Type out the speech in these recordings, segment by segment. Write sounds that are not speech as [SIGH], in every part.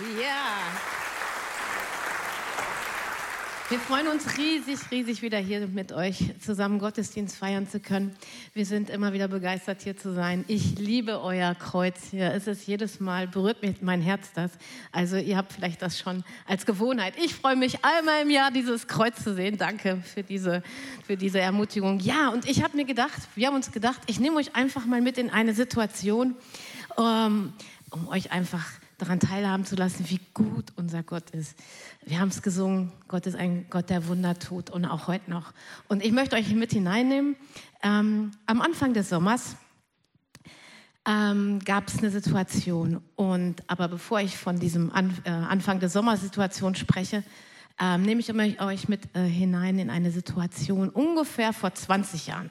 Ja. Wir freuen uns riesig, riesig wieder hier mit euch zusammen Gottesdienst feiern zu können. Wir sind immer wieder begeistert hier zu sein. Ich liebe euer Kreuz hier. Es ist jedes Mal, berührt mich mein Herz das. Also ihr habt vielleicht das schon als Gewohnheit. Ich freue mich einmal im Jahr dieses Kreuz zu sehen. Danke für diese, für diese Ermutigung. Ja, und ich habe mir gedacht, wir haben uns gedacht, ich nehme euch einfach mal mit in eine Situation, um, ähm, um euch einfach daran teilhaben zu lassen, wie gut unser Gott ist. Wir haben es gesungen, Gott ist ein Gott, der Wunder tut und auch heute noch. Und ich möchte euch mit hineinnehmen. Ähm, am Anfang des Sommers ähm, gab es eine Situation. Und, aber bevor ich von diesem An äh, Anfang der Sommersituation spreche, ähm, nehme ich euch mit äh, hinein in eine Situation ungefähr vor 20 Jahren.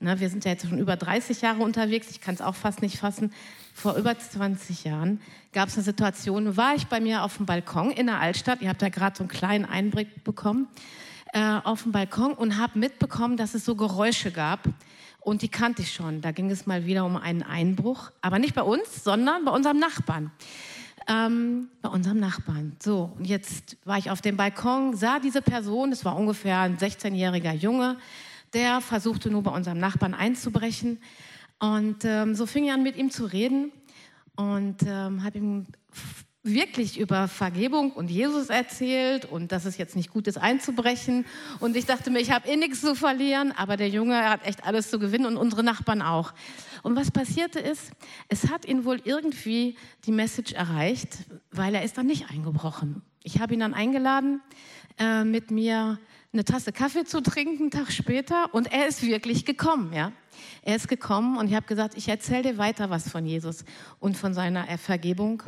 Na, wir sind ja jetzt schon über 30 Jahre unterwegs, ich kann es auch fast nicht fassen. Vor über 20 Jahren gab es eine Situation, war ich bei mir auf dem Balkon in der Altstadt, ihr habt ja gerade so einen kleinen Einblick bekommen, äh, auf dem Balkon und habe mitbekommen, dass es so Geräusche gab. Und die kannte ich schon. Da ging es mal wieder um einen Einbruch, aber nicht bei uns, sondern bei unserem Nachbarn. Ähm, bei unserem Nachbarn. So, und jetzt war ich auf dem Balkon, sah diese Person, es war ungefähr ein 16-jähriger Junge, der versuchte nur bei unserem Nachbarn einzubrechen. Und ähm, so fing ich an, mit ihm zu reden und ähm, habe ihm wirklich über Vergebung und Jesus erzählt und dass es jetzt nicht gut ist, einzubrechen. Und ich dachte mir, ich habe eh nichts zu verlieren, aber der Junge hat echt alles zu gewinnen und unsere Nachbarn auch. Und was passierte ist, es hat ihn wohl irgendwie die Message erreicht, weil er ist dann nicht eingebrochen. Ich habe ihn dann eingeladen, äh, mit mir eine Tasse Kaffee zu trinken, einen Tag später. Und er ist wirklich gekommen, ja. Er ist gekommen und ich habe gesagt, ich erzähle dir weiter was von Jesus und von seiner Vergebung.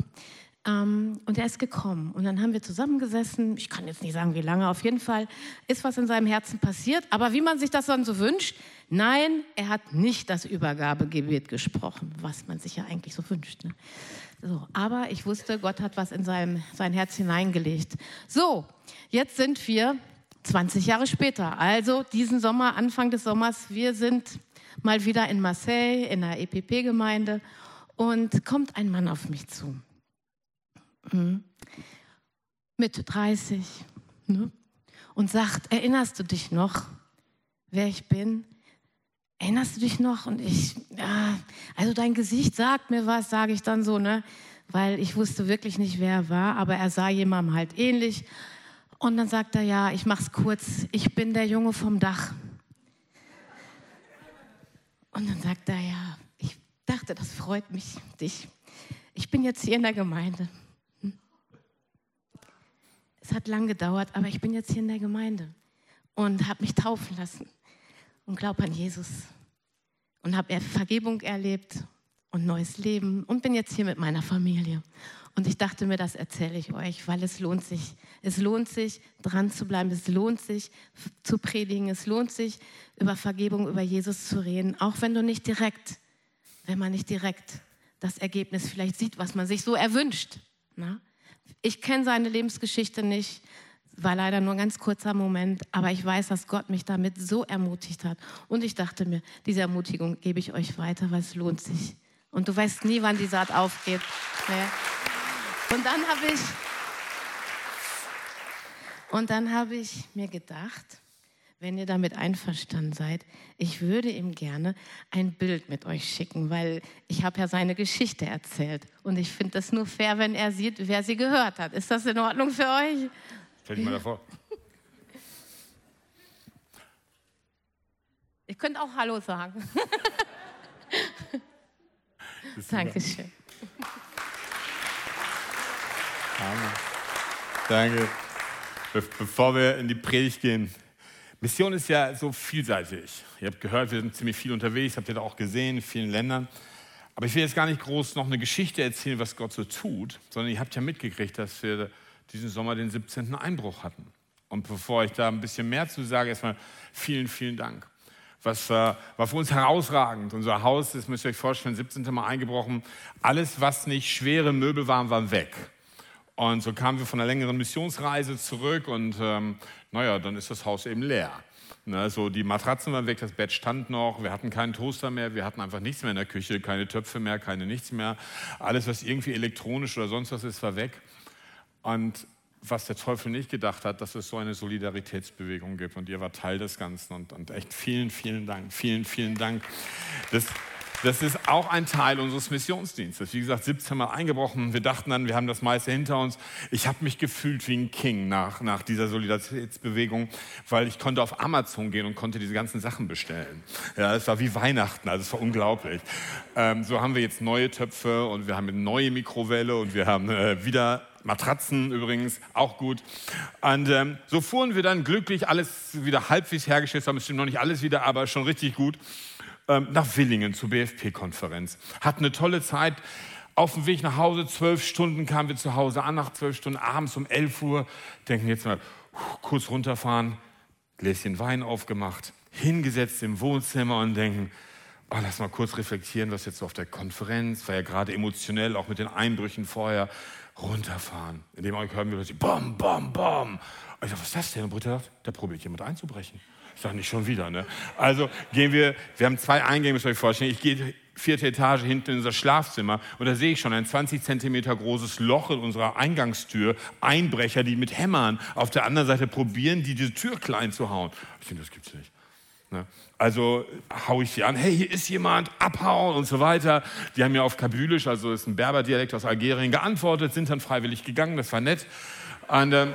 Ähm, und er ist gekommen. Und dann haben wir zusammengesessen. Ich kann jetzt nicht sagen, wie lange. Auf jeden Fall ist was in seinem Herzen passiert. Aber wie man sich das dann so wünscht, nein, er hat nicht das Übergabegebet gesprochen, was man sich ja eigentlich so wünscht. Ne? So, aber ich wusste, Gott hat was in sein, sein Herz hineingelegt. So, jetzt sind wir 20 Jahre später, also diesen Sommer, Anfang des Sommers, wir sind mal wieder in Marseille, in der EPP-Gemeinde und kommt ein Mann auf mich zu. Mhm. Mitte 30 ne? und sagt, erinnerst du dich noch, wer ich bin? Erinnerst du dich noch? Und ich, ja, also dein Gesicht sagt mir was, sage ich dann so, ne? Weil ich wusste wirklich nicht, wer er war, aber er sah jemandem halt ähnlich. Und dann sagt er, ja, ich mach's kurz, ich bin der Junge vom Dach. Und dann sagt er, ja, ich dachte, das freut mich, dich. Ich bin jetzt hier in der Gemeinde. Es hat lang gedauert, aber ich bin jetzt hier in der Gemeinde und habe mich taufen lassen und glaube an Jesus und habe Vergebung erlebt und neues Leben und bin jetzt hier mit meiner Familie. Und ich dachte mir, das erzähle ich euch, weil es lohnt sich. Es lohnt sich, dran zu bleiben. Es lohnt sich, zu predigen. Es lohnt sich, über Vergebung, über Jesus zu reden. Auch wenn du nicht direkt, wenn man nicht direkt das Ergebnis vielleicht sieht, was man sich so erwünscht. Na? Ich kenne seine Lebensgeschichte nicht. War leider nur ein ganz kurzer Moment, aber ich weiß, dass Gott mich damit so ermutigt hat. Und ich dachte mir, diese Ermutigung gebe ich euch weiter, weil es lohnt sich. Und du weißt nie, wann die Saat aufgeht. Ja. Und dann habe ich, und dann habe ich mir gedacht, wenn ihr damit einverstanden seid, ich würde ihm gerne ein Bild mit euch schicken, weil ich habe ja seine Geschichte erzählt und ich finde das nur fair, wenn er sieht, wer sie gehört hat. Ist das in Ordnung für euch? Stell dich mal davor. Ich könnte auch Hallo sagen. [LAUGHS] Dankeschön. Amen. Danke. Be bevor wir in die Predigt gehen, Mission ist ja so vielseitig. Ihr habt gehört, wir sind ziemlich viel unterwegs, habt ihr da auch gesehen, in vielen Ländern. Aber ich will jetzt gar nicht groß noch eine Geschichte erzählen, was Gott so tut, sondern ihr habt ja mitgekriegt, dass wir diesen Sommer den 17. Einbruch hatten. Und bevor ich da ein bisschen mehr zu sage, erstmal vielen, vielen Dank. Was äh, war für uns herausragend. Unser Haus, das müsst ihr euch vorstellen, 17. Mal eingebrochen. Alles, was nicht schwere Möbel waren, war weg. Und so kamen wir von einer längeren Missionsreise zurück und ähm, naja, dann ist das Haus eben leer. Ne, so die Matratzen waren weg, das Bett stand noch, wir hatten keinen Toaster mehr, wir hatten einfach nichts mehr in der Küche, keine Töpfe mehr, keine nichts mehr. Alles, was irgendwie elektronisch oder sonst was ist, war weg. Und was der Teufel nicht gedacht hat, dass es so eine Solidaritätsbewegung gibt. Und ihr wart Teil des Ganzen. Und, und echt vielen, vielen Dank. Vielen, vielen Dank. Das, das ist auch ein Teil unseres Missionsdienstes. Wie gesagt, 17 Mal eingebrochen. Wir dachten dann, wir haben das meiste hinter uns. Ich habe mich gefühlt wie ein King nach, nach dieser Solidaritätsbewegung, weil ich konnte auf Amazon gehen und konnte diese ganzen Sachen bestellen. Ja, es war wie Weihnachten, also es war unglaublich. Ähm, so haben wir jetzt neue Töpfe und wir haben eine neue Mikrowelle und wir haben äh, wieder Matratzen übrigens, auch gut. Und ähm, so fuhren wir dann glücklich, alles wieder halbwegs hergestellt, haben bestimmt noch nicht alles wieder, aber schon richtig gut ähm, nach Willingen zur BFP-Konferenz. Hatten eine tolle Zeit. Auf dem Weg nach Hause, zwölf Stunden kamen wir zu Hause an, nach zwölf Stunden abends um elf Uhr. Denken jetzt mal, kurz runterfahren, Gläschen Wein aufgemacht, hingesetzt im Wohnzimmer und denken, oh, lass mal kurz reflektieren, was jetzt so auf der Konferenz, war ja gerade emotionell, auch mit den Einbrüchen vorher, runterfahren. In dem Augenblick hören wir plötzlich, bom, bom, bom. Ich dachte, was ist das denn? Und Britta sagt, da probiert jemand einzubrechen. Ich sage nicht schon wieder. Ne? Also gehen wir, wir haben zwei Eingänge, müsst ihr euch vorstellen. Ich gehe vierte Etage hinten in unser Schlafzimmer und da sehe ich schon ein 20 Zentimeter großes Loch in unserer Eingangstür. Einbrecher, die mit Hämmern auf der anderen Seite probieren, die diese Tür klein zu hauen. Ich denke, das gibt's nicht. Ne? Also haue ich sie an, hey, hier ist jemand, abhauen und so weiter. Die haben mir auf Kabylisch, also ist ein Berberdialekt aus Algerien, geantwortet, sind dann freiwillig gegangen, das war nett. Und ähm,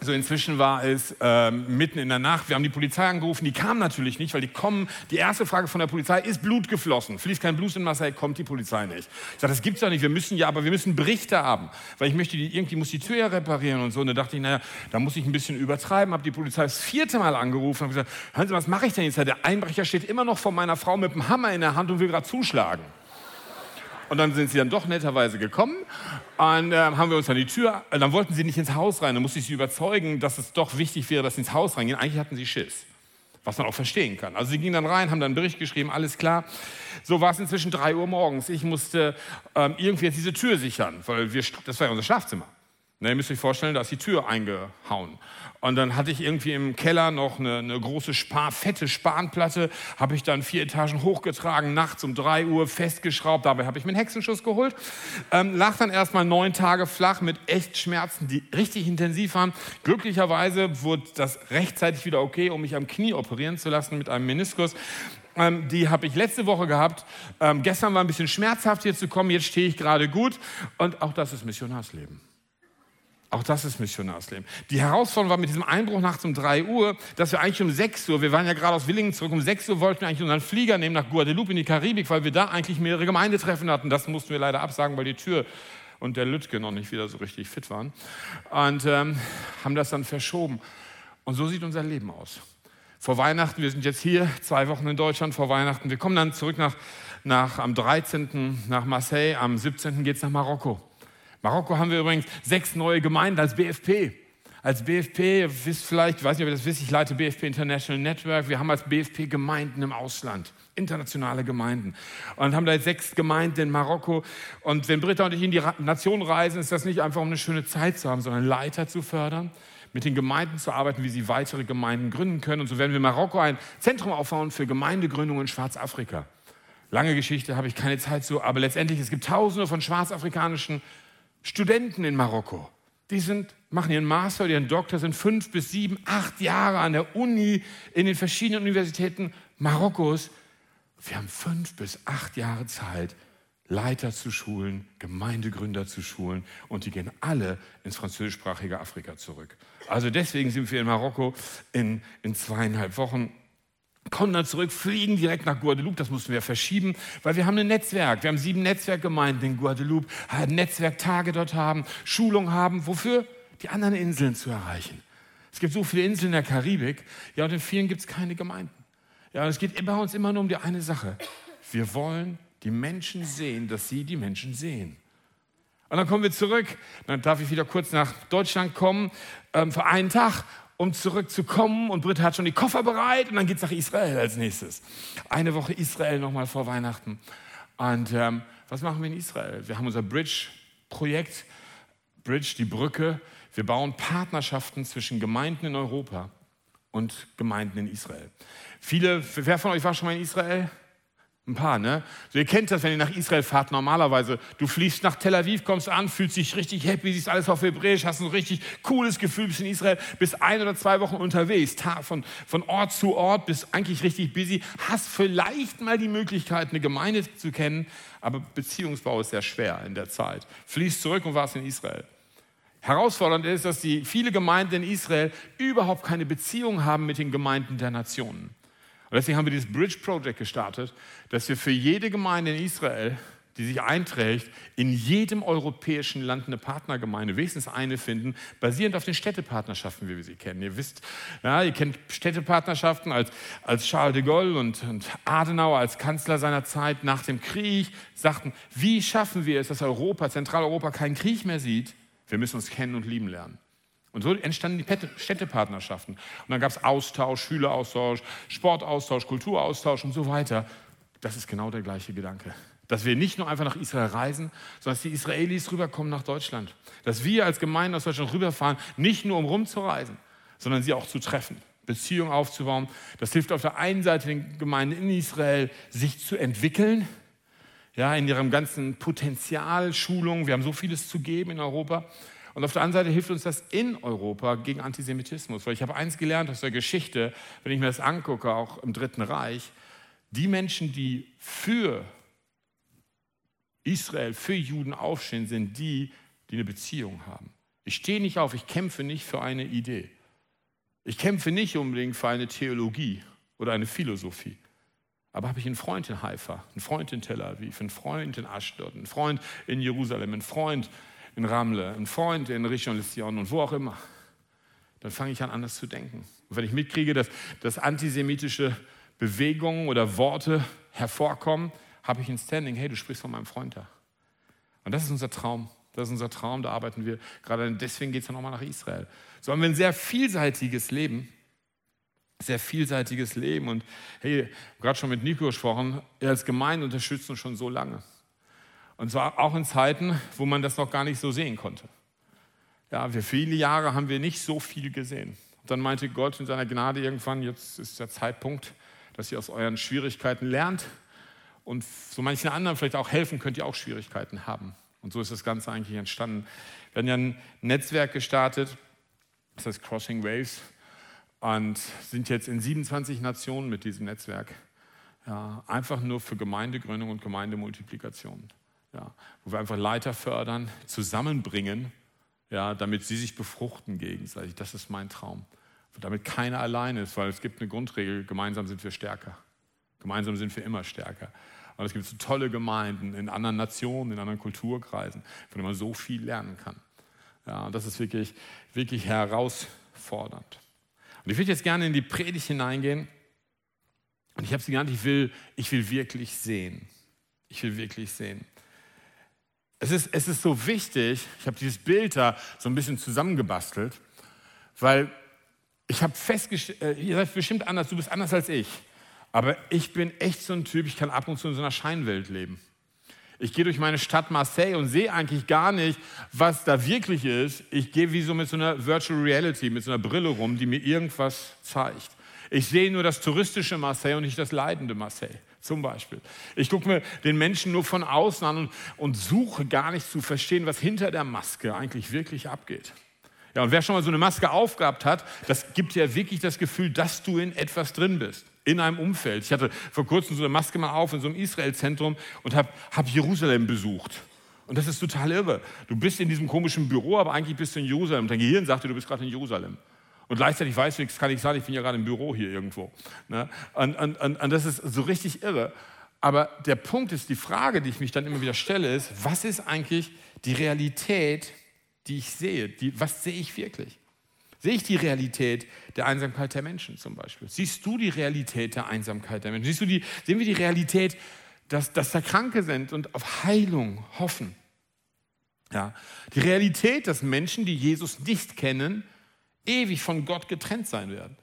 so inzwischen war es ähm, mitten in der Nacht. Wir haben die Polizei angerufen. Die kam natürlich nicht, weil die kommen. Die erste Frage von der Polizei ist Blut geflossen. Fließt kein Blut in Marseille, kommt die Polizei nicht. Ich sage, das gibt's doch nicht. Wir müssen ja, aber wir müssen Berichte haben, weil ich möchte die irgendwie muss die Tür ja reparieren und so. Und da dachte ich, naja, da muss ich ein bisschen übertreiben. Habe die Polizei das vierte Mal angerufen und gesagt, hören Sie, was mache ich denn jetzt? Der Einbrecher steht immer noch vor meiner Frau mit dem Hammer in der Hand und will gerade zuschlagen. Und dann sind sie dann doch netterweise gekommen und äh, haben wir uns an die Tür, äh, dann wollten sie nicht ins Haus rein, dann musste ich sie überzeugen, dass es doch wichtig wäre, dass sie ins Haus reingehen. Eigentlich hatten sie Schiss, was man auch verstehen kann. Also sie gingen dann rein, haben dann einen Bericht geschrieben, alles klar. So war es inzwischen drei Uhr morgens. Ich musste ähm, irgendwie jetzt diese Tür sichern, weil wir, das war ja unser Schlafzimmer. Na, ihr müsst euch vorstellen, da ist die Tür eingehauen. Und dann hatte ich irgendwie im Keller noch eine, eine große Spar, fette Spanplatte, habe ich dann vier Etagen hochgetragen, nachts um drei Uhr festgeschraubt. Dabei habe ich mir einen Hexenschuss geholt. Ähm, lag dann erstmal neun Tage flach mit echt Schmerzen, die richtig intensiv waren. Glücklicherweise wurde das rechtzeitig wieder okay, um mich am Knie operieren zu lassen mit einem Meniskus. Ähm, die habe ich letzte Woche gehabt. Ähm, gestern war ein bisschen schmerzhaft hier zu kommen, jetzt stehe ich gerade gut. Und auch das ist Missionarsleben. Auch das ist Missionarsleben. Die Herausforderung war mit diesem Einbruch nachts um 3 Uhr, dass wir eigentlich um 6 Uhr, wir waren ja gerade aus Willingen zurück, um 6 Uhr wollten wir eigentlich unseren Flieger nehmen nach Guadeloupe in die Karibik, weil wir da eigentlich mehrere Gemeindetreffen hatten. Das mussten wir leider absagen, weil die Tür und der Lütke noch nicht wieder so richtig fit waren. Und ähm, haben das dann verschoben. Und so sieht unser Leben aus. Vor Weihnachten, wir sind jetzt hier, zwei Wochen in Deutschland vor Weihnachten. Wir kommen dann zurück nach, nach am 13. nach Marseille, am 17. geht es nach Marokko. Marokko haben wir übrigens sechs neue Gemeinden als BFP. Als BFP, wisst vielleicht, ich weiß nicht, ob ihr das wisst, ich leite BFP International Network. Wir haben als BFP Gemeinden im Ausland, internationale Gemeinden. Und haben da jetzt sechs Gemeinden in Marokko. Und wenn Britta und ich in die Nation reisen, ist das nicht einfach, um eine schöne Zeit zu haben, sondern Leiter zu fördern, mit den Gemeinden zu arbeiten, wie sie weitere Gemeinden gründen können. Und so werden wir in Marokko ein Zentrum aufbauen für Gemeindegründung in Schwarzafrika. Lange Geschichte, habe ich keine Zeit zu, aber letztendlich, es gibt tausende von schwarzafrikanischen Studenten in Marokko. Die sind, machen ihren Master oder ihren Doktor, sind fünf bis sieben, acht Jahre an der Uni, in den verschiedenen Universitäten Marokkos. Wir haben fünf bis acht Jahre Zeit, Leiter zu schulen, Gemeindegründer zu schulen und die gehen alle ins französischsprachige Afrika zurück. Also deswegen sind wir in Marokko in, in zweieinhalb Wochen kommen dann zurück, fliegen direkt nach Guadeloupe, das mussten wir verschieben, weil wir haben ein Netzwerk. Wir haben sieben Netzwerkgemeinden in Guadeloupe, Netzwerktage dort haben, Schulung haben. Wofür? Die anderen Inseln zu erreichen. Es gibt so viele Inseln in der Karibik, ja, und in vielen gibt es keine Gemeinden. Ja, und es geht bei uns immer nur um die eine Sache. Wir wollen die Menschen sehen, dass sie die Menschen sehen. Und dann kommen wir zurück. Dann darf ich wieder kurz nach Deutschland kommen ähm, für einen Tag um zurückzukommen. Und Britta hat schon die Koffer bereit und dann geht es nach Israel als nächstes. Eine Woche Israel nochmal vor Weihnachten. Und ähm, was machen wir in Israel? Wir haben unser Bridge-Projekt, Bridge, die Brücke. Wir bauen Partnerschaften zwischen Gemeinden in Europa und Gemeinden in Israel. Viele, wer von euch war schon mal in Israel? Ein paar, ne? Ihr kennt das, wenn ihr nach Israel fahrt, normalerweise. Du fliegst nach Tel Aviv, kommst an, fühlst dich richtig happy, siehst alles auf Hebräisch, hast ein richtig cooles Gefühl, bist in Israel, bist ein oder zwei Wochen unterwegs, von, von Ort zu Ort, bist eigentlich richtig busy, hast vielleicht mal die Möglichkeit, eine Gemeinde zu kennen, aber Beziehungsbau ist sehr schwer in der Zeit. Fließt zurück und warst in Israel. Herausfordernd ist, dass die viele Gemeinden in Israel überhaupt keine Beziehung haben mit den Gemeinden der Nationen. Und deswegen haben wir dieses Bridge Project gestartet, dass wir für jede Gemeinde in Israel, die sich einträgt, in jedem europäischen Land eine Partnergemeinde, wenigstens eine finden, basierend auf den Städtepartnerschaften, wie wir sie kennen. Ihr wisst, ja, ihr kennt Städtepartnerschaften als, als Charles de Gaulle und, und Adenauer als Kanzler seiner Zeit nach dem Krieg sagten, wie schaffen wir es, dass Europa, Zentraleuropa keinen Krieg mehr sieht? Wir müssen uns kennen und lieben lernen. Und so entstanden die Städtepartnerschaften. Und dann gab es Austausch, Schüleraustausch, Sportaustausch, Kulturaustausch und so weiter. Das ist genau der gleiche Gedanke. Dass wir nicht nur einfach nach Israel reisen, sondern dass die Israelis rüberkommen nach Deutschland. Dass wir als Gemeinde aus Deutschland rüberfahren, nicht nur um rumzureisen, sondern sie auch zu treffen, Beziehungen aufzubauen. Das hilft auf der einen Seite den Gemeinden in Israel, sich zu entwickeln, ja, in ihrem ganzen Potenzial, Schulung. Wir haben so vieles zu geben in Europa. Und auf der anderen Seite hilft uns das in Europa gegen Antisemitismus. Weil ich habe eins gelernt aus der Geschichte, wenn ich mir das angucke, auch im Dritten Reich, die Menschen, die für Israel, für Juden aufstehen, sind die, die eine Beziehung haben. Ich stehe nicht auf, ich kämpfe nicht für eine Idee. Ich kämpfe nicht unbedingt für eine Theologie oder eine Philosophie. Aber habe ich einen Freund in Haifa, einen Freund in Tel Aviv, einen Freund in Ashdod, einen Freund in Jerusalem, einen Freund in Ramle, einen Freund in Richon Sion und wo auch immer, dann fange ich an, anders zu denken. Und wenn ich mitkriege, dass, dass antisemitische Bewegungen oder Worte hervorkommen, habe ich ein Standing, hey, du sprichst von meinem Freund da. Und das ist unser Traum. Das ist unser Traum, da arbeiten wir gerade. Deswegen geht es dann nochmal nach Israel. So haben wir ein sehr vielseitiges Leben. Sehr vielseitiges Leben. Und hey, gerade schon mit Nico gesprochen, als Gemeinde unterstützt uns schon so lange. Und zwar auch in Zeiten, wo man das noch gar nicht so sehen konnte. Ja, für viele Jahre haben wir nicht so viel gesehen. Und dann meinte Gott in seiner Gnade irgendwann, jetzt ist der Zeitpunkt, dass ihr aus euren Schwierigkeiten lernt und so manchen anderen vielleicht auch helfen könnt, die auch Schwierigkeiten haben. Und so ist das Ganze eigentlich entstanden. Wir haben ja ein Netzwerk gestartet, das heißt Crossing Waves, und sind jetzt in 27 Nationen mit diesem Netzwerk. Ja, einfach nur für Gemeindegründung und Gemeindemultiplikation ja, wo wir einfach Leiter fördern, zusammenbringen, ja, damit sie sich befruchten gegenseitig. Das ist mein Traum. Damit keiner alleine ist, weil es gibt eine Grundregel, gemeinsam sind wir stärker. Gemeinsam sind wir immer stärker. Und es gibt so tolle Gemeinden in anderen Nationen, in anderen Kulturkreisen, von denen man so viel lernen kann. Ja, und das ist wirklich, wirklich herausfordernd. Und ich würde jetzt gerne in die Predigt hineingehen. Und ich habe sie genannt, ich will, ich will wirklich sehen. Ich will wirklich sehen. Es ist, es ist so wichtig, ich habe dieses Bild da so ein bisschen zusammengebastelt, weil ich habe festgestellt, äh, ihr seid bestimmt anders, du bist anders als ich, aber ich bin echt so ein Typ, ich kann ab und zu in so einer Scheinwelt leben. Ich gehe durch meine Stadt Marseille und sehe eigentlich gar nicht, was da wirklich ist. Ich gehe wie so mit so einer Virtual Reality, mit so einer Brille rum, die mir irgendwas zeigt. Ich sehe nur das touristische Marseille und nicht das leidende Marseille zum Beispiel. Ich gucke mir den Menschen nur von außen an und, und suche gar nicht zu verstehen, was hinter der Maske eigentlich wirklich abgeht. Ja, und wer schon mal so eine Maske aufgehabt hat, das gibt ja wirklich das Gefühl, dass du in etwas drin bist, in einem Umfeld. Ich hatte vor kurzem so eine Maske mal auf in so einem Israel-Zentrum und habe hab Jerusalem besucht. Und das ist total irre. Du bist in diesem komischen Büro, aber eigentlich bist du in Jerusalem. Dein Gehirn sagt dir, du bist gerade in Jerusalem. Und gleichzeitig weiß ich, kann ich sagen, ich bin ja gerade im Büro hier irgendwo. Ne? Und, und, und, und das ist so richtig irre. Aber der Punkt ist, die Frage, die ich mich dann immer wieder stelle, ist, was ist eigentlich die Realität, die ich sehe? Die, was sehe ich wirklich? Sehe ich die Realität der Einsamkeit der Menschen zum Beispiel? Siehst du die Realität der Einsamkeit der Menschen? Siehst du die, sehen wir die Realität, dass, dass da Kranke sind und auf Heilung hoffen? Ja, die Realität, dass Menschen, die Jesus nicht kennen, ewig von Gott getrennt sein werden.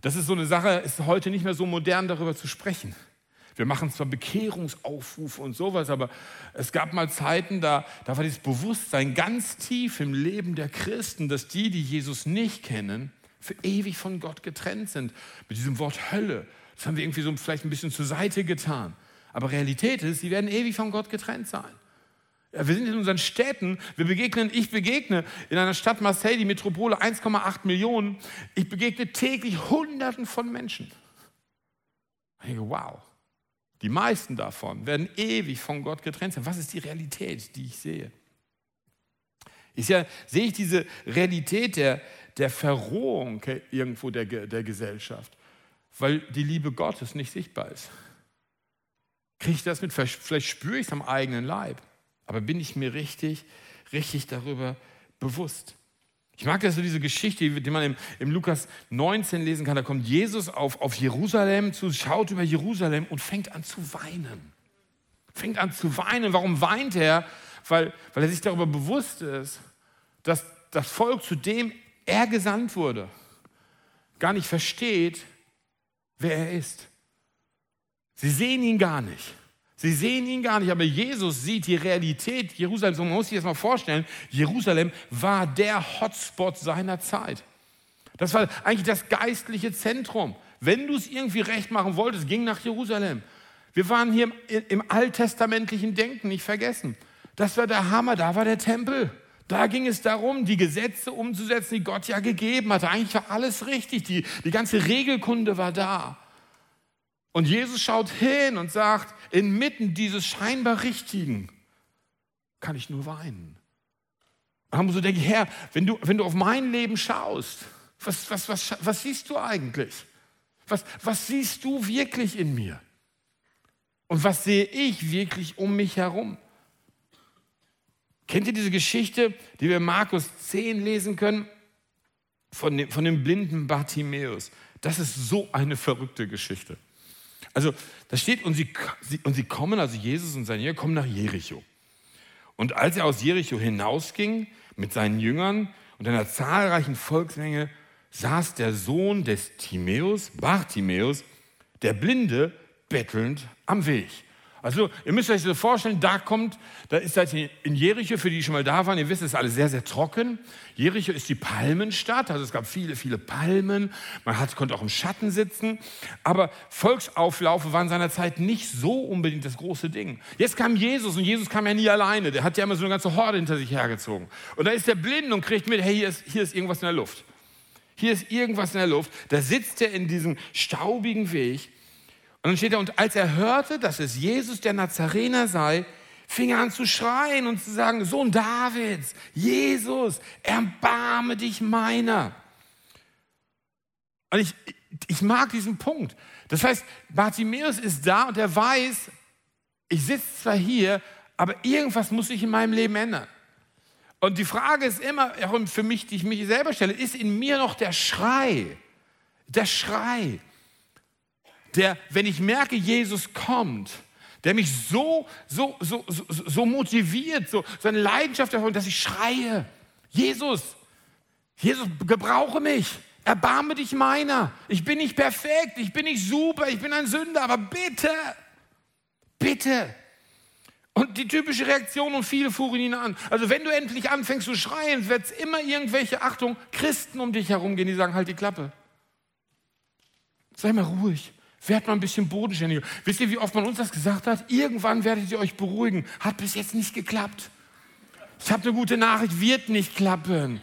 Das ist so eine Sache, ist heute nicht mehr so modern, darüber zu sprechen. Wir machen zwar Bekehrungsaufrufe und sowas, aber es gab mal Zeiten, da, da war dieses Bewusstsein ganz tief im Leben der Christen, dass die, die Jesus nicht kennen, für ewig von Gott getrennt sind. Mit diesem Wort Hölle. Das haben wir irgendwie so vielleicht ein bisschen zur Seite getan. Aber Realität ist, sie werden ewig von Gott getrennt sein. Ja, wir sind in unseren Städten, wir begegnen, ich begegne in einer Stadt Marseille, die Metropole 1,8 Millionen, ich begegne täglich Hunderten von Menschen. Ich denke, wow, die meisten davon werden ewig von Gott getrennt sein. Was ist die Realität, die ich sehe? Ich ja, sehe ich diese Realität der, der Verrohung irgendwo der, der Gesellschaft, weil die Liebe Gottes nicht sichtbar ist. Kriege ich das mit? Vielleicht spüre ich es am eigenen Leib. Aber bin ich mir richtig, richtig darüber bewusst? Ich mag das so diese Geschichte, die man im, im, Lukas 19 lesen kann. Da kommt Jesus auf, auf Jerusalem zu, schaut über Jerusalem und fängt an zu weinen. Fängt an zu weinen. Warum weint er? Weil, weil er sich darüber bewusst ist, dass das Volk, zu dem er gesandt wurde, gar nicht versteht, wer er ist. Sie sehen ihn gar nicht. Sie sehen ihn gar nicht, aber Jesus sieht die Realität Jerusalems. man muss sich das mal vorstellen, Jerusalem war der Hotspot seiner Zeit. Das war eigentlich das geistliche Zentrum. Wenn du es irgendwie recht machen wolltest, ging nach Jerusalem. Wir waren hier im, im alttestamentlichen Denken, nicht vergessen. Das war der Hammer, da war der Tempel. Da ging es darum, die Gesetze umzusetzen, die Gott ja gegeben hatte. Eigentlich war alles richtig, die, die ganze Regelkunde war da. Und Jesus schaut hin und sagt, inmitten dieses scheinbar Richtigen kann ich nur weinen. Und so denke ich, Herr, wenn du, wenn du auf mein Leben schaust, was, was, was, was siehst du eigentlich? Was, was siehst du wirklich in mir? Und was sehe ich wirklich um mich herum? Kennt ihr diese Geschichte, die wir in Markus 10 lesen können? Von dem, von dem blinden Bartimäus. Das ist so eine verrückte Geschichte. Also da steht, und sie, und sie kommen, also Jesus und seine Jünger kommen nach Jericho. Und als er aus Jericho hinausging mit seinen Jüngern und einer zahlreichen Volksmenge, saß der Sohn des Timäus, Bartimäus, der Blinde, bettelnd am Weg. Also ihr müsst euch so vorstellen, da kommt, da ist das in Jericho, für die, die schon mal da waren, ihr wisst, es ist alles sehr, sehr trocken. Jericho ist die Palmenstadt, also es gab viele, viele Palmen. Man hat, konnte auch im Schatten sitzen. Aber Volksauflaufe waren seinerzeit nicht so unbedingt das große Ding. Jetzt kam Jesus und Jesus kam ja nie alleine. Der hat ja immer so eine ganze Horde hinter sich hergezogen. Und da ist der blind und kriegt mit, hey, hier ist, hier ist irgendwas in der Luft. Hier ist irgendwas in der Luft. Da sitzt er in diesem staubigen Weg und dann steht er, und als er hörte, dass es Jesus der Nazarener sei, fing er an zu schreien und zu sagen, Sohn Davids, Jesus, erbarme dich meiner. Und ich, ich mag diesen Punkt. Das heißt, Bartimäus ist da und er weiß, ich sitze zwar hier, aber irgendwas muss sich in meinem Leben ändern. Und die Frage ist immer, für mich, die ich mich selber stelle, ist in mir noch der Schrei, der Schrei, der, wenn ich merke, Jesus kommt, der mich so, so, so, so, so motiviert, so, so eine Leidenschaft davon, dass ich schreie, Jesus, Jesus, gebrauche mich, erbarme dich meiner. Ich bin nicht perfekt, ich bin nicht super, ich bin ein Sünder, aber bitte, bitte. Und die typische Reaktion und viele fuhren ihn an. Also wenn du endlich anfängst zu schreien, wird es immer irgendwelche, Achtung, Christen um dich herum gehen, die sagen, halt die Klappe. Sei mal ruhig. Werd mal ein bisschen bodenständiger. Wisst ihr, wie oft man uns das gesagt hat? Irgendwann werdet ihr euch beruhigen. Hat bis jetzt nicht geklappt. Ich habe eine gute Nachricht, wird nicht klappen.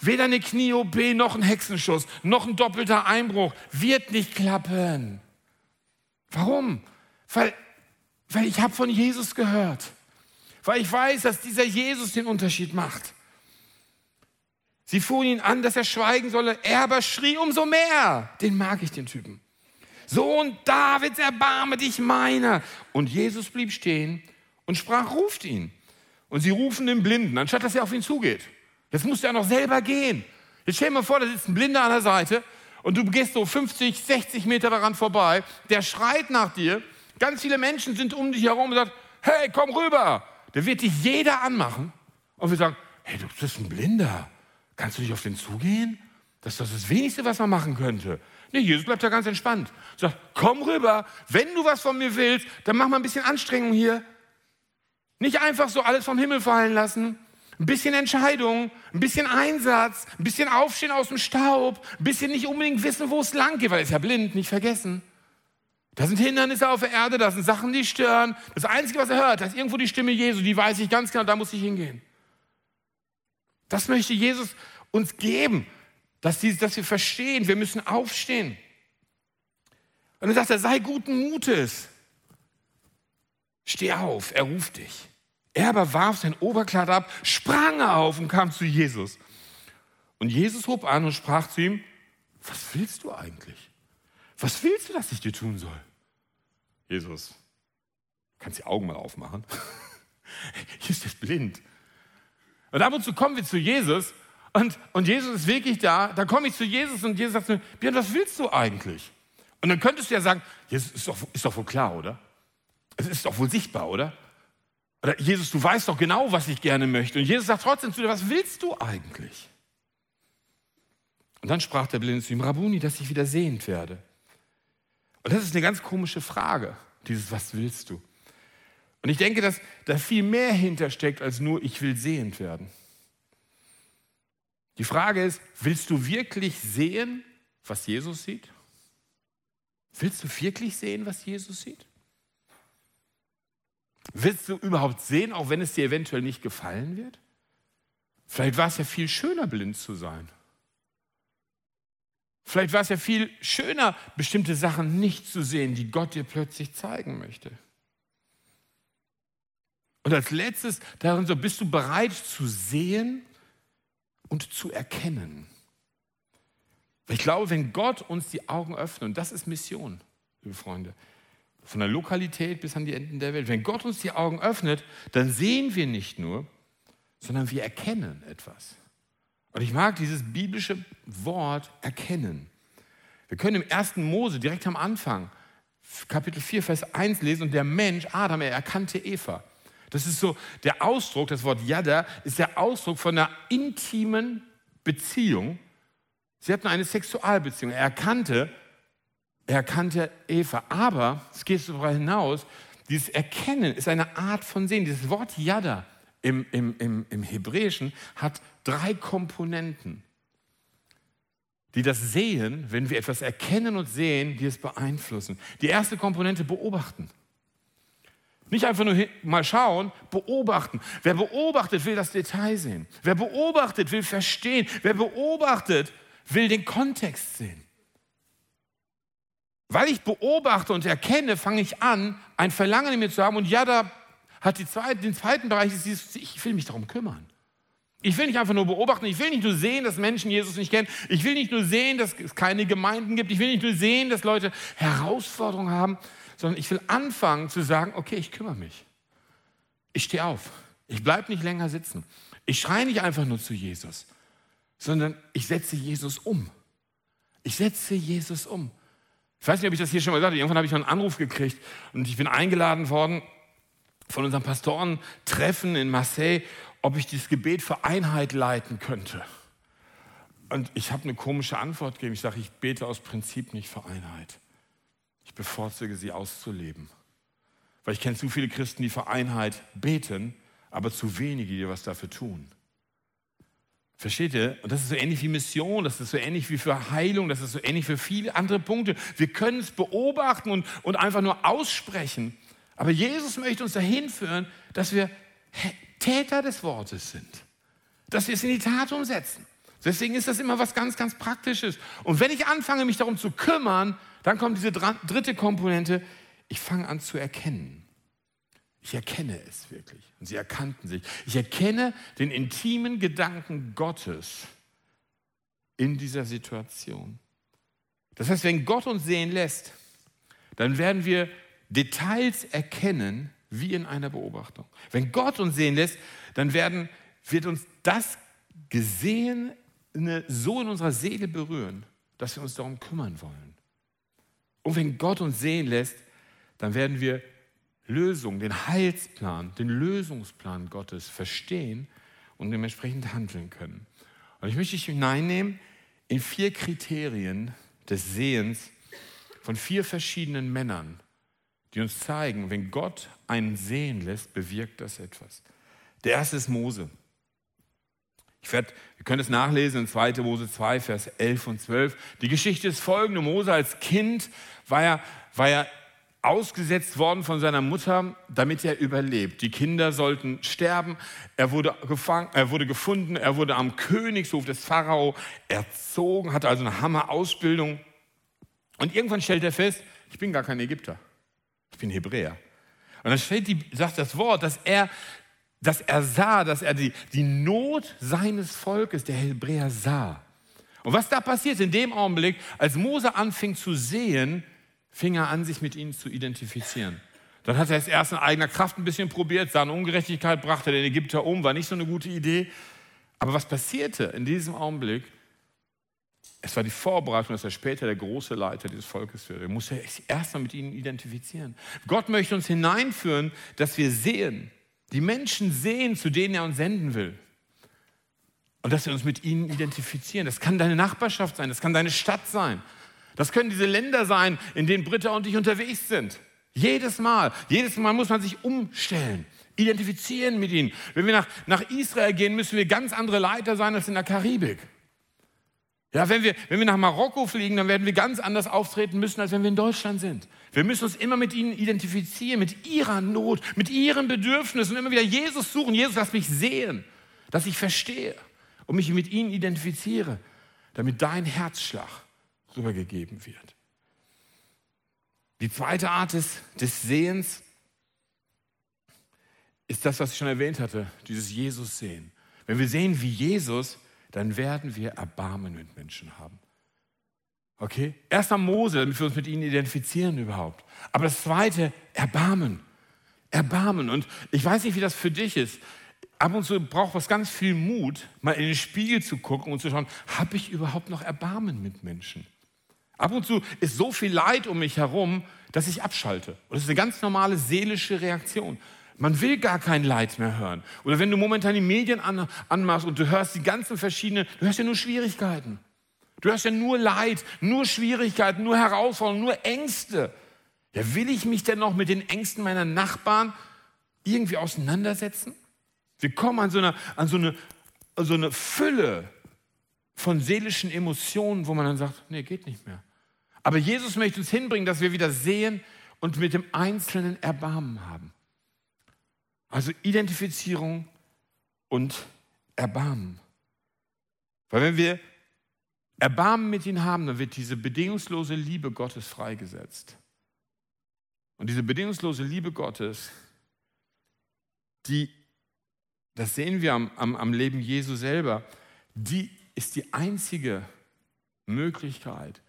Weder eine Knie-OP noch ein Hexenschuss, noch ein doppelter Einbruch. Wird nicht klappen. Warum? Weil, weil ich habe von Jesus gehört. Weil ich weiß, dass dieser Jesus den Unterschied macht. Sie fuhren ihn an, dass er schweigen solle. Er aber schrie umso mehr. Den mag ich, den Typen. Sohn Davids, erbarme dich meiner. Und Jesus blieb stehen und sprach, ruft ihn. Und sie rufen den Blinden, anstatt dass er auf ihn zugeht. Jetzt musste er noch selber gehen. Jetzt stell dir mal vor, da sitzt ein Blinder an der Seite und du gehst so 50, 60 Meter daran vorbei. Der schreit nach dir. Ganz viele Menschen sind um dich herum und sagen, hey, komm rüber. Da wird dich jeder anmachen. Und wir sagen, hey, du bist ein Blinder. Kannst du nicht auf den zugehen? Das ist das Wenigste, was man machen könnte. Nee, Jesus bleibt da ganz entspannt. Sagt, komm rüber, wenn du was von mir willst, dann mach mal ein bisschen Anstrengung hier. Nicht einfach so alles vom Himmel fallen lassen. Ein bisschen Entscheidung, ein bisschen Einsatz, ein bisschen Aufstehen aus dem Staub, ein bisschen nicht unbedingt wissen, wo es lang geht, weil er ist ja blind, nicht vergessen. Da sind Hindernisse auf der Erde, da sind Sachen, die stören. Das Einzige, was er hört, ist irgendwo die Stimme Jesu, die weiß ich ganz genau, da muss ich hingehen. Das möchte Jesus uns geben, dass, die, dass wir verstehen, wir müssen aufstehen. Und dann sagt er, sei guten Mutes. Steh auf, er ruft dich. Er aber warf sein Oberkleid ab, sprang auf und kam zu Jesus. Und Jesus hob an und sprach zu ihm, was willst du eigentlich? Was willst du, dass ich dir tun soll? Jesus, kannst die Augen mal aufmachen? [LAUGHS] Hier ist das blind. Und ab und zu kommen wir zu Jesus und, und Jesus ist wirklich da. Dann komme ich zu Jesus und Jesus sagt mir, Björn, was willst du eigentlich? Und dann könntest du ja sagen, Jesus, ist doch, ist doch wohl klar, oder? Es ist doch wohl sichtbar, oder? Oder Jesus, du weißt doch genau, was ich gerne möchte. Und Jesus sagt trotzdem zu dir, was willst du eigentlich? Und dann sprach der Blinde zu ihm, Rabuni, dass ich wieder sehend werde. Und das ist eine ganz komische Frage, dieses Was willst du? Und ich denke, dass da viel mehr hintersteckt als nur ich will sehend werden. Die Frage ist, willst du wirklich sehen, was Jesus sieht? Willst du wirklich sehen, was Jesus sieht? Willst du überhaupt sehen, auch wenn es dir eventuell nicht gefallen wird? Vielleicht war es ja viel schöner, blind zu sein. Vielleicht war es ja viel schöner, bestimmte Sachen nicht zu sehen, die Gott dir plötzlich zeigen möchte. Und als letztes, darin so, bist du bereit zu sehen und zu erkennen? Ich glaube, wenn Gott uns die Augen öffnet, und das ist Mission, liebe Freunde, von der Lokalität bis an die Enden der Welt, wenn Gott uns die Augen öffnet, dann sehen wir nicht nur, sondern wir erkennen etwas. Und ich mag dieses biblische Wort erkennen. Wir können im 1. Mose direkt am Anfang, Kapitel 4, Vers 1 lesen, und der Mensch, Adam, er erkannte Eva. Das ist so der Ausdruck, das Wort Yada ist der Ausdruck von einer intimen Beziehung. Sie hatten eine Sexualbeziehung. Er erkannte, er erkannte Eva. Aber es geht darüber hinaus, dieses Erkennen ist eine Art von Sehen. Dieses Wort Yada im, im, im, im Hebräischen hat drei Komponenten, die das Sehen, wenn wir etwas erkennen und sehen, die es beeinflussen. Die erste Komponente beobachten. Nicht einfach nur mal schauen, beobachten. Wer beobachtet, will das Detail sehen. Wer beobachtet, will verstehen. Wer beobachtet, will den Kontext sehen. Weil ich beobachte und erkenne, fange ich an, ein Verlangen in mir zu haben. Und ja, da hat die zweite, den zweiten Bereich, ist dieses, ich will mich darum kümmern. Ich will nicht einfach nur beobachten, ich will nicht nur sehen, dass Menschen Jesus nicht kennen. Ich will nicht nur sehen, dass es keine Gemeinden gibt. Ich will nicht nur sehen, dass Leute Herausforderungen haben, sondern ich will anfangen zu sagen, okay, ich kümmere mich. Ich stehe auf. Ich bleibe nicht länger sitzen. Ich schreie nicht einfach nur zu Jesus, sondern ich setze Jesus um. Ich setze Jesus um. Ich weiß nicht, ob ich das hier schon mal gesagt habe. Irgendwann habe ich mal einen Anruf gekriegt und ich bin eingeladen worden von unserem Pastorentreffen in Marseille, ob ich dieses Gebet für Einheit leiten könnte. Und ich habe eine komische Antwort gegeben. Ich sage, ich bete aus Prinzip nicht für Einheit. Ich bevorzuge sie auszuleben. Weil ich kenne zu viele Christen, die für Einheit beten, aber zu wenige, die was dafür tun. Versteht ihr? Und das ist so ähnlich wie Mission, das ist so ähnlich wie für Heilung, das ist so ähnlich für viele andere Punkte. Wir können es beobachten und, und einfach nur aussprechen. Aber Jesus möchte uns dahin führen, dass wir Täter des Wortes sind. Dass wir es in die Tat umsetzen. Deswegen ist das immer was ganz, ganz Praktisches. Und wenn ich anfange, mich darum zu kümmern, dann kommt diese dritte Komponente. Ich fange an zu erkennen. Ich erkenne es wirklich. Und sie erkannten sich. Ich erkenne den intimen Gedanken Gottes in dieser Situation. Das heißt, wenn Gott uns sehen lässt, dann werden wir Details erkennen, wie in einer Beobachtung. Wenn Gott uns sehen lässt, dann werden, wird uns das Gesehene so in unserer Seele berühren, dass wir uns darum kümmern wollen. Und wenn Gott uns sehen lässt, dann werden wir Lösungen, den Heilsplan, den Lösungsplan Gottes verstehen und dementsprechend handeln können. Und ich möchte dich hineinnehmen in vier Kriterien des Sehens von vier verschiedenen Männern, die uns zeigen, wenn Gott einen sehen lässt, bewirkt das etwas. Der erste ist Mose. Ich werde, wir können es nachlesen in 2. Mose 2, Vers 11 und 12. Die Geschichte ist folgende. Mose als Kind war ja, war ja ausgesetzt worden von seiner Mutter, damit er überlebt. Die Kinder sollten sterben. Er wurde, gefangen, er wurde gefunden, er wurde am Königshof des Pharao erzogen, hatte also eine Hammer-Ausbildung. Und irgendwann stellt er fest, ich bin gar kein Ägypter, ich bin Hebräer. Und dann steht die, sagt das Wort, dass er, dass er sah, dass er die, die Not seines Volkes, der Hebräer, sah. Und was da passiert in dem Augenblick, als Mose anfing zu sehen, fing er an, sich mit ihnen zu identifizieren. Dann hat er es erst in eigener Kraft ein bisschen probiert, sah eine Ungerechtigkeit, brachte den Ägypter um, war nicht so eine gute Idee. Aber was passierte in diesem Augenblick? Es war die Vorbereitung, dass er später der große Leiter dieses Volkes wird. Er musste sich erstmal mit ihnen identifizieren. Gott möchte uns hineinführen, dass wir sehen, die Menschen sehen, zu denen er uns senden will. Und dass wir uns mit ihnen identifizieren. Das kann deine Nachbarschaft sein, das kann deine Stadt sein, das können diese Länder sein, in denen Britta und ich unterwegs sind. Jedes Mal, jedes Mal muss man sich umstellen, identifizieren mit ihnen. Wenn wir nach, nach Israel gehen, müssen wir ganz andere Leiter sein als in der Karibik. Ja, wenn wir, wenn wir nach Marokko fliegen, dann werden wir ganz anders auftreten müssen, als wenn wir in Deutschland sind. Wir müssen uns immer mit ihnen identifizieren, mit ihrer Not, mit ihren Bedürfnissen und immer wieder Jesus suchen. Jesus, lass mich sehen, dass ich verstehe und mich mit ihnen identifiziere, damit dein Herzschlag rübergegeben wird. Die zweite Art des, des Sehens ist das, was ich schon erwähnt hatte, dieses Jesus-Sehen. Wenn wir sehen wie Jesus, dann werden wir Erbarmen mit Menschen haben. Okay? Erst am Mose, damit wir uns mit ihnen identifizieren überhaupt. Aber das zweite, Erbarmen. Erbarmen. Und ich weiß nicht, wie das für dich ist. Ab und zu braucht es ganz viel Mut, mal in den Spiegel zu gucken und zu schauen, habe ich überhaupt noch Erbarmen mit Menschen? Ab und zu ist so viel Leid um mich herum, dass ich abschalte. Und das ist eine ganz normale seelische Reaktion. Man will gar kein Leid mehr hören. Oder wenn du momentan die Medien an, anmachst und du hörst die ganzen verschiedenen, du hörst ja nur Schwierigkeiten. Du hörst ja nur Leid, nur Schwierigkeiten, nur Herausforderungen, nur Ängste. Ja, will ich mich denn noch mit den Ängsten meiner Nachbarn irgendwie auseinandersetzen? Wir kommen an so eine, an so eine, an so eine Fülle von seelischen Emotionen, wo man dann sagt, nee, geht nicht mehr. Aber Jesus möchte uns hinbringen, dass wir wieder sehen und mit dem Einzelnen Erbarmen haben. Also Identifizierung und Erbarmen. Weil wenn wir Erbarmen mit ihm haben, dann wird diese bedingungslose Liebe Gottes freigesetzt. Und diese bedingungslose Liebe Gottes, die, das sehen wir am, am, am Leben Jesu selber, die ist die einzige Möglichkeit,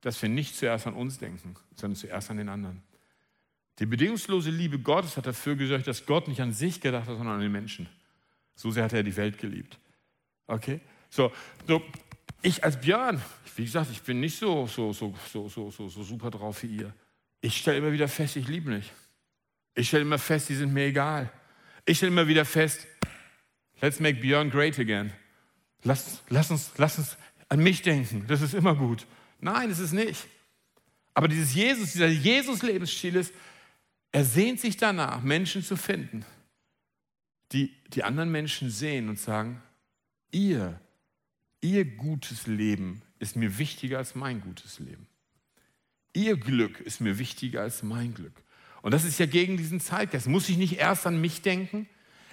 dass wir nicht zuerst an uns denken, sondern zuerst an den anderen. Die bedingungslose Liebe Gottes hat dafür gesorgt, dass Gott nicht an sich gedacht hat, sondern an den Menschen. So sehr hat er die Welt geliebt. Okay? So, so ich als Björn, wie gesagt, ich bin nicht so, so, so, so, so, so, so super drauf wie ihr. Ich stelle immer wieder fest, ich liebe nicht. Ich stelle immer fest, die sind mir egal. Ich stelle immer wieder fest, let's make Björn great again. Lass, lass, uns, lass uns an mich denken, das ist immer gut. Nein, es ist nicht. Aber dieses Jesus, dieser Jesus-Lebensstil ist, er sehnt sich danach, Menschen zu finden, die die anderen Menschen sehen und sagen, ihr, ihr gutes Leben ist mir wichtiger als mein gutes Leben. Ihr Glück ist mir wichtiger als mein Glück. Und das ist ja gegen diesen Zeitgeist. Muss ich nicht erst an mich denken?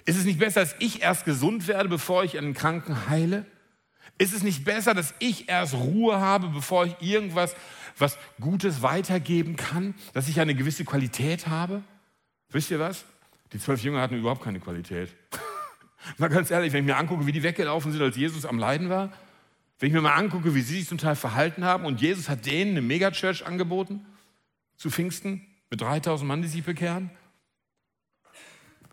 Ist es nicht besser, dass ich erst gesund werde, bevor ich einen Kranken heile? Ist es nicht besser, dass ich erst Ruhe habe, bevor ich irgendwas was Gutes weitergeben kann, dass ich eine gewisse Qualität habe? Wisst ihr was? Die zwölf Jünger hatten überhaupt keine Qualität. [LAUGHS] mal ganz ehrlich, wenn ich mir angucke, wie die weggelaufen sind, als Jesus am Leiden war, wenn ich mir mal angucke, wie sie sich zum Teil verhalten haben und Jesus hat denen eine Megachurch angeboten zu Pfingsten mit 3000 Mann, die sich bekehren,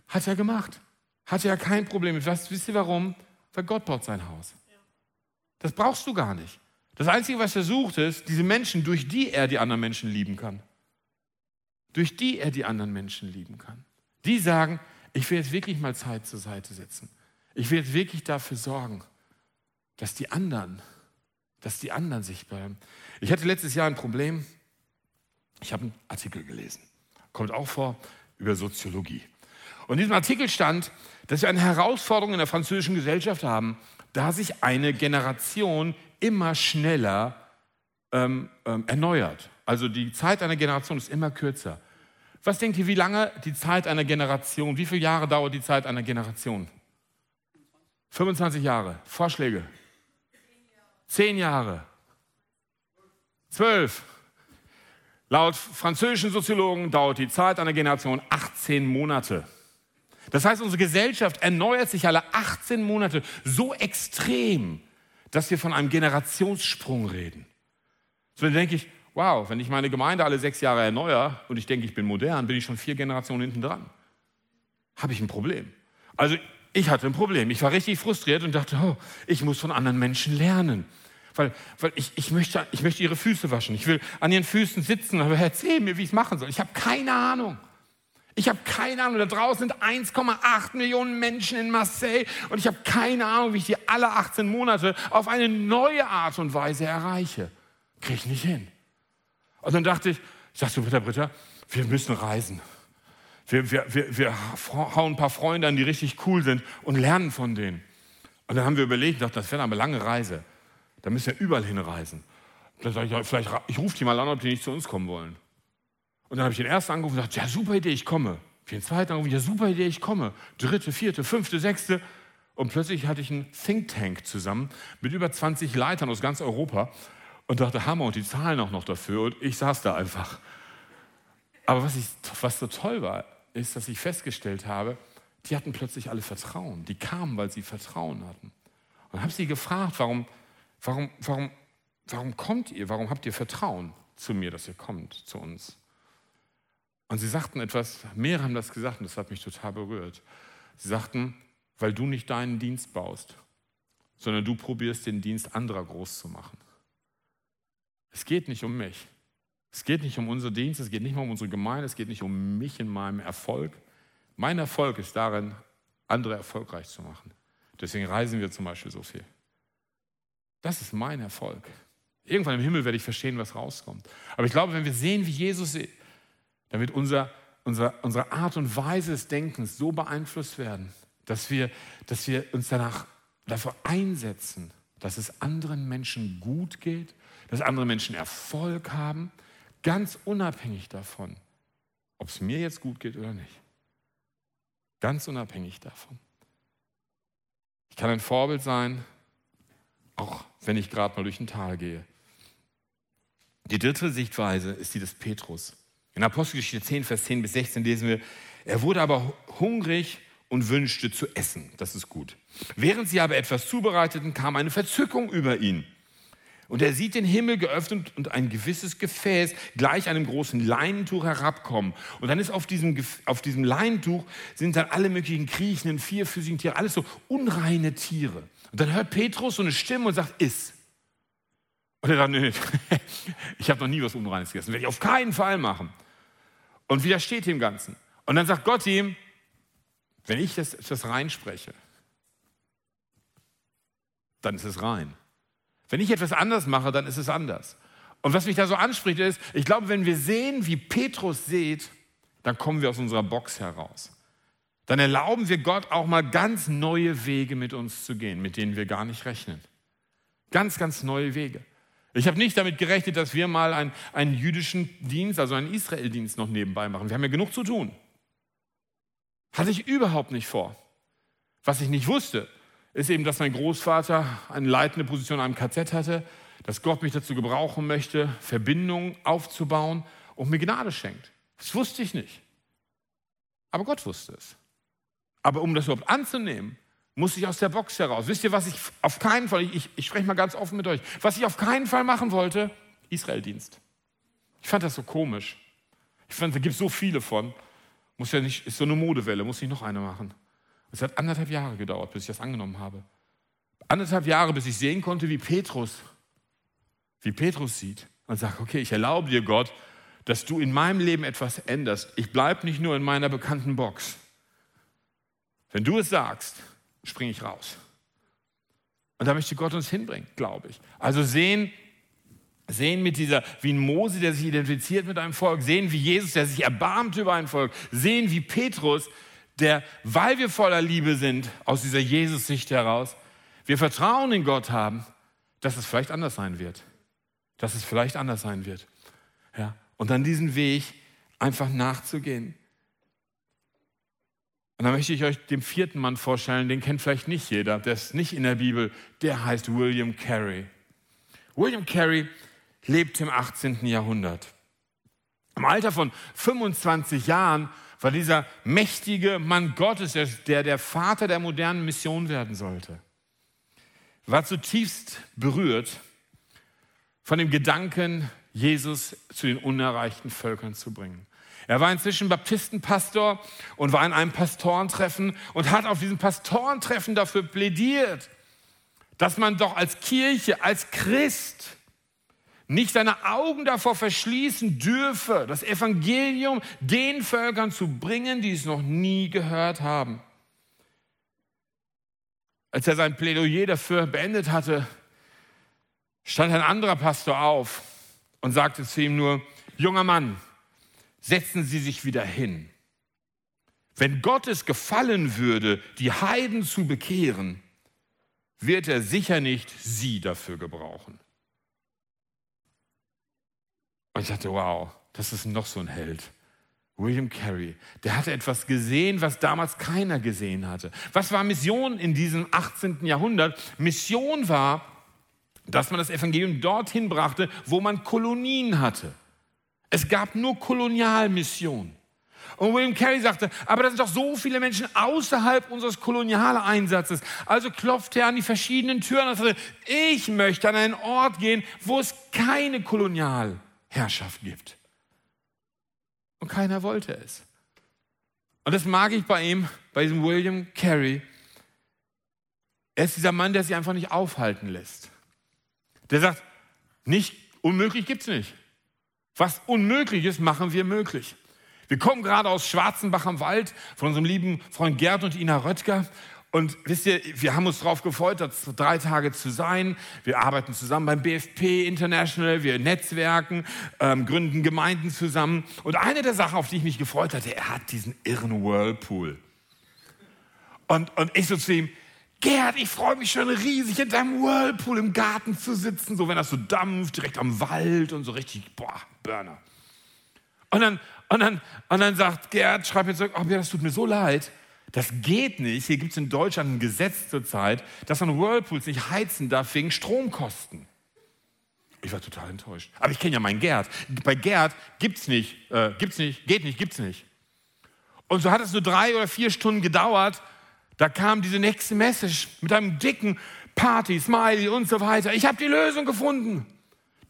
hat er gemacht. Hatte ja kein Problem mit. Was, wisst ihr warum? Weil Gott baut sein Haus. Das brauchst du gar nicht. Das Einzige, was er sucht, ist diese Menschen, durch die er die anderen Menschen lieben kann. Durch die er die anderen Menschen lieben kann. Die sagen, ich will jetzt wirklich mal Zeit zur Seite setzen. Ich will jetzt wirklich dafür sorgen, dass die anderen, dass die anderen sich bleiben. Ich hatte letztes Jahr ein Problem. Ich habe einen Artikel gelesen. Kommt auch vor über Soziologie. Und in diesem Artikel stand, dass wir eine Herausforderung in der französischen Gesellschaft haben, da sich eine Generation immer schneller ähm, ähm, erneuert. Also die Zeit einer Generation ist immer kürzer. Was denkt ihr, wie lange die Zeit einer Generation, wie viele Jahre dauert die Zeit einer Generation? 25 Jahre. Vorschläge? Zehn Jahre. Zwölf. Laut französischen Soziologen dauert die Zeit einer Generation 18 Monate. Das heißt, unsere Gesellschaft erneuert sich alle 18 Monate so extrem, dass wir von einem Generationssprung reden. So denke ich, wow, wenn ich meine Gemeinde alle sechs Jahre erneuere und ich denke, ich bin modern, bin ich schon vier Generationen hinten dran. Habe ich ein Problem. Also ich hatte ein Problem. Ich war richtig frustriert und dachte, oh, ich muss von anderen Menschen lernen. Weil, weil ich, ich, möchte, ich möchte ihre Füße waschen. Ich will an ihren Füßen sitzen, aber erzähl mir, wie ich es machen soll. Ich habe keine Ahnung. Ich habe keine Ahnung. Da draußen sind 1,8 Millionen Menschen in Marseille und ich habe keine Ahnung, wie ich die alle 18 Monate auf eine neue Art und Weise erreiche. Kriege ich nicht hin. Und dann dachte ich, ich dachte so, Britta, Britta, wir müssen reisen. Wir, wir, wir, wir hauen ein paar Freunde an, die richtig cool sind und lernen von denen. Und dann haben wir überlegt, dachte, das wäre eine lange Reise. Da müssen wir überall hinreisen. Dann sage ich, vielleicht, ich rufe die mal an, ob die nicht zu uns kommen wollen. Und dann habe ich den ersten angerufen und gesagt, ja, super Idee, ich komme. Den zweiten angerufen, ja, super Idee, ich komme. Dritte, vierte, fünfte, sechste. Und plötzlich hatte ich einen Think Tank zusammen mit über 20 Leitern aus ganz Europa und dachte, Hammer, und die zahlen auch noch dafür. Und ich saß da einfach. Aber was, ich, was so toll war, ist, dass ich festgestellt habe, die hatten plötzlich alle Vertrauen. Die kamen, weil sie Vertrauen hatten. Und habe sie gefragt, warum, warum, warum, warum kommt ihr? Warum habt ihr Vertrauen zu mir, dass ihr kommt zu uns? Und sie sagten etwas, mehrere haben das gesagt und das hat mich total berührt. Sie sagten, weil du nicht deinen Dienst baust, sondern du probierst den Dienst anderer groß zu machen. Es geht nicht um mich. Es geht nicht um unser Dienst, es geht nicht mal um unsere Gemeinde, es geht nicht um mich in meinem Erfolg. Mein Erfolg ist darin, andere erfolgreich zu machen. Deswegen reisen wir zum Beispiel so viel. Das ist mein Erfolg. Irgendwann im Himmel werde ich verstehen, was rauskommt. Aber ich glaube, wenn wir sehen, wie Jesus, wird unser, unser, unsere Art und Weise des Denkens so beeinflusst werden, dass wir, dass wir uns danach dafür einsetzen, dass es anderen Menschen gut geht, dass andere Menschen Erfolg haben, ganz unabhängig davon, ob es mir jetzt gut geht oder nicht. Ganz unabhängig davon. Ich kann ein Vorbild sein, auch wenn ich gerade mal durch ein Tal gehe. Die dritte Sichtweise ist die des Petrus. In Apostelgeschichte 10, Vers 10 bis 16 lesen wir, er wurde aber hungrig und wünschte zu essen. Das ist gut. Während sie aber etwas zubereiteten, kam eine Verzückung über ihn. Und er sieht den Himmel geöffnet und ein gewisses Gefäß gleich einem großen Leinentuch herabkommen. Und dann ist auf diesem, auf diesem Leinentuch sind dann alle möglichen kriechenden, vierfüßigen Tiere, alles so unreine Tiere. Und dann hört Petrus so eine Stimme und sagt, iss. Und er sagt, nee, [LAUGHS] ich habe noch nie was Unreines gegessen, werde ich auf keinen Fall machen. Und widersteht dem Ganzen. Und dann sagt Gott ihm, wenn ich das, das reinspreche, dann ist es rein. Wenn ich etwas anders mache, dann ist es anders. Und was mich da so anspricht, ist, ich glaube, wenn wir sehen, wie Petrus sieht, dann kommen wir aus unserer Box heraus. Dann erlauben wir Gott auch mal ganz neue Wege mit uns zu gehen, mit denen wir gar nicht rechnen. Ganz, ganz neue Wege. Ich habe nicht damit gerechnet, dass wir mal einen, einen jüdischen Dienst, also einen Israel-Dienst noch nebenbei machen. Wir haben ja genug zu tun. Hatte ich überhaupt nicht vor. Was ich nicht wusste, ist eben, dass mein Großvater eine leitende Position in einem KZ hatte, dass Gott mich dazu gebrauchen möchte, Verbindungen aufzubauen und mir Gnade schenkt. Das wusste ich nicht. Aber Gott wusste es. Aber um das überhaupt anzunehmen, muss ich aus der Box heraus. Wisst ihr, was ich auf keinen Fall, ich, ich spreche mal ganz offen mit euch, was ich auf keinen Fall machen wollte? Israeldienst. Ich fand das so komisch. Ich fand, da gibt es so viele von. Muss ja nicht, ist so eine Modewelle, muss ich noch eine machen. Es hat anderthalb Jahre gedauert, bis ich das angenommen habe. Anderthalb Jahre, bis ich sehen konnte, wie Petrus, wie Petrus sieht und sagt, okay, ich erlaube dir, Gott, dass du in meinem Leben etwas änderst. Ich bleibe nicht nur in meiner bekannten Box. Wenn du es sagst, springe ich raus. Und da möchte Gott uns hinbringen, glaube ich. Also sehen, sehen mit dieser, wie ein Mose, der sich identifiziert mit einem Volk, sehen wie Jesus, der sich erbarmt über ein Volk, sehen wie Petrus, der, weil wir voller Liebe sind, aus dieser Jesus-Sicht heraus, wir Vertrauen in Gott haben, dass es vielleicht anders sein wird. Dass es vielleicht anders sein wird. Ja? Und dann diesen Weg einfach nachzugehen. Und dann möchte ich euch den vierten Mann vorstellen, den kennt vielleicht nicht jeder, der ist nicht in der Bibel, der heißt William Carey. William Carey lebte im 18. Jahrhundert. Im Alter von 25 Jahren war dieser mächtige Mann Gottes, der der Vater der modernen Mission werden sollte, war zutiefst berührt von dem Gedanken, Jesus zu den unerreichten Völkern zu bringen. Er war inzwischen Baptistenpastor und war in einem Pastorentreffen und hat auf diesem Pastorentreffen dafür plädiert, dass man doch als Kirche, als Christ nicht seine Augen davor verschließen dürfe, das Evangelium den Völkern zu bringen, die es noch nie gehört haben. Als er sein Plädoyer dafür beendet hatte, stand ein anderer Pastor auf und sagte zu ihm nur, junger Mann, setzen Sie sich wieder hin. Wenn Gott es gefallen würde, die Heiden zu bekehren, wird er sicher nicht Sie dafür gebrauchen. Und ich dachte, wow, das ist noch so ein Held. William Carey, der hatte etwas gesehen, was damals keiner gesehen hatte. Was war Mission in diesem 18. Jahrhundert? Mission war, dass man das Evangelium dorthin brachte, wo man Kolonien hatte. Es gab nur Kolonialmission. Und William Carey sagte, aber da sind doch so viele Menschen außerhalb unseres Kolonialeinsatzes. Also klopfte er an die verschiedenen Türen und sagte, ich möchte an einen Ort gehen, wo es keine Kolonial Herrschaft gibt. Und keiner wollte es. Und das mag ich bei ihm, bei diesem William Carey. Er ist dieser Mann, der sich einfach nicht aufhalten lässt. Der sagt, nicht unmöglich gibt es nicht. Was unmöglich ist, machen wir möglich. Wir kommen gerade aus Schwarzenbach am Wald von unserem lieben Freund Gerd und Ina Röttger. Und wisst ihr, wir haben uns darauf gefreut, drei Tage zu sein. Wir arbeiten zusammen beim BFP International, wir netzwerken, ähm, gründen Gemeinden zusammen. Und eine der Sachen, auf die ich mich gefreut hatte, er hat diesen irren Whirlpool. Und, und ich so zu ihm, Gerd, ich freue mich schon riesig, in deinem Whirlpool im Garten zu sitzen, so wenn das so dampft, direkt am Wald und so richtig, boah, Burner. Und dann, und dann, und dann sagt Gerd, schreibt mir zurück, oh, das tut mir so leid. Das geht nicht. Hier gibt es in Deutschland ein Gesetz zurzeit, dass man Whirlpools nicht heizen darf wegen Stromkosten. Ich war total enttäuscht. Aber ich kenne ja meinen Gerd. Bei Gerd gibt's nicht, äh, gibt's nicht, geht nicht, gibt's nicht. Und so hat es nur drei oder vier Stunden gedauert. Da kam diese nächste Message mit einem dicken Party, Smiley und so weiter. Ich habe die Lösung gefunden.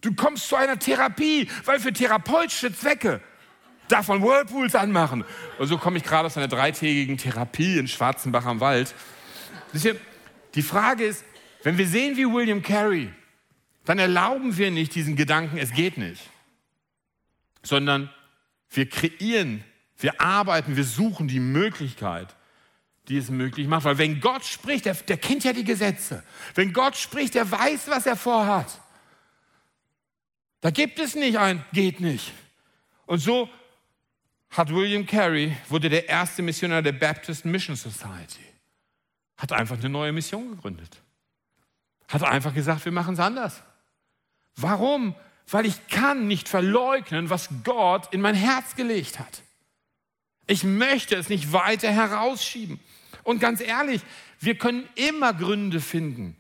Du kommst zu einer Therapie, weil für therapeutische Zwecke davon Whirlpools anmachen. Und so komme ich gerade aus einer dreitägigen Therapie in Schwarzenbach am Wald. Die Frage ist, wenn wir sehen wie William Carey, dann erlauben wir nicht diesen Gedanken, es geht nicht, sondern wir kreieren, wir arbeiten, wir suchen die Möglichkeit, die es möglich macht. Weil wenn Gott spricht, der, der kennt ja die Gesetze. Wenn Gott spricht, der weiß, was er vorhat. Da gibt es nicht ein, geht nicht. Und so hat William Carey, wurde der erste Missionar der Baptist Mission Society. Hat einfach eine neue Mission gegründet. Hat einfach gesagt, wir machen es anders. Warum? Weil ich kann nicht verleugnen, was Gott in mein Herz gelegt hat. Ich möchte es nicht weiter herausschieben. Und ganz ehrlich, wir können immer Gründe finden,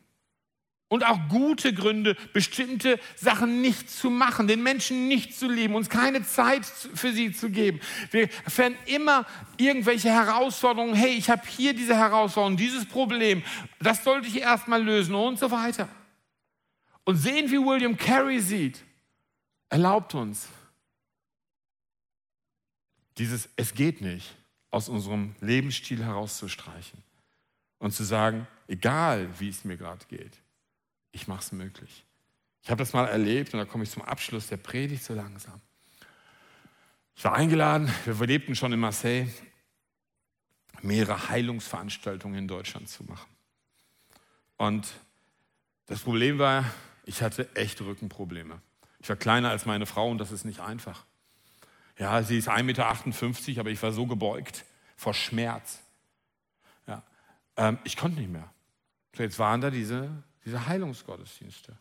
und auch gute Gründe, bestimmte Sachen nicht zu machen, den Menschen nicht zu lieben, uns keine Zeit für sie zu geben. Wir werden immer irgendwelche Herausforderungen, hey, ich habe hier diese Herausforderung, dieses Problem, das sollte ich erstmal lösen und so weiter. Und sehen, wie William Carey sieht, erlaubt uns, dieses Es geht nicht aus unserem Lebensstil herauszustreichen und zu sagen, egal wie es mir gerade geht, ich mache es möglich. Ich habe das mal erlebt und da komme ich zum Abschluss der Predigt so langsam. Ich war eingeladen, wir lebten schon in Marseille, mehrere Heilungsveranstaltungen in Deutschland zu machen. Und das Problem war, ich hatte echte Rückenprobleme. Ich war kleiner als meine Frau und das ist nicht einfach. Ja, sie ist 1,58 Meter, aber ich war so gebeugt vor Schmerz. Ja, ähm, ich konnte nicht mehr. So, jetzt waren da diese diese Heilungsgottesdienste.